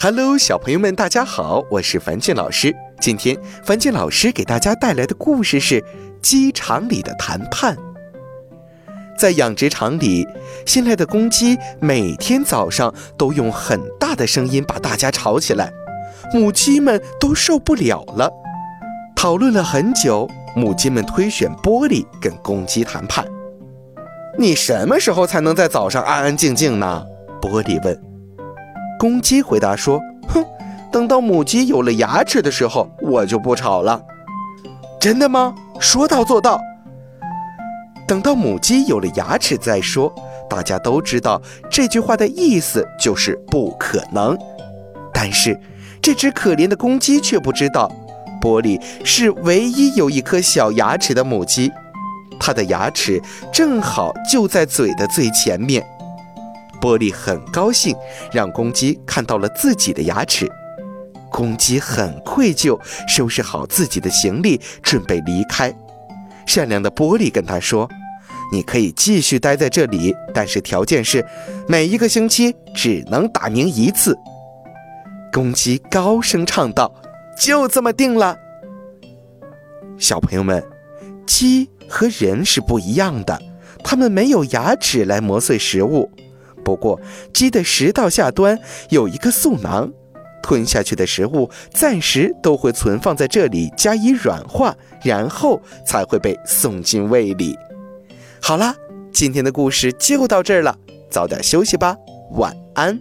Hello，小朋友们，大家好，我是樊俊老师。今天樊俊老师给大家带来的故事是《鸡场里的谈判》。在养殖场里，新来的公鸡每天早上都用很大的声音把大家吵起来，母鸡们都受不了了。讨论了很久，母鸡们推选玻璃跟公鸡谈判。你什么时候才能在早上安安静静呢？玻璃问。公鸡回答说：“哼，等到母鸡有了牙齿的时候，我就不吵了。”真的吗？说到做到。等到母鸡有了牙齿再说。大家都知道这句话的意思就是不可能。但是这只可怜的公鸡却不知道，玻璃是唯一有一颗小牙齿的母鸡，它的牙齿正好就在嘴的最前面。玻璃很高兴，让公鸡看到了自己的牙齿。公鸡很愧疚，收拾好自己的行李，准备离开。善良的玻璃跟他说：“你可以继续待在这里，但是条件是，每一个星期只能打鸣一次。”公鸡高声唱道：“就这么定了。”小朋友们，鸡和人是不一样的，它们没有牙齿来磨碎食物。不过，鸡的食道下端有一个嗉囊，吞下去的食物暂时都会存放在这里加以软化，然后才会被送进胃里。好啦，今天的故事就到这儿了，早点休息吧，晚安。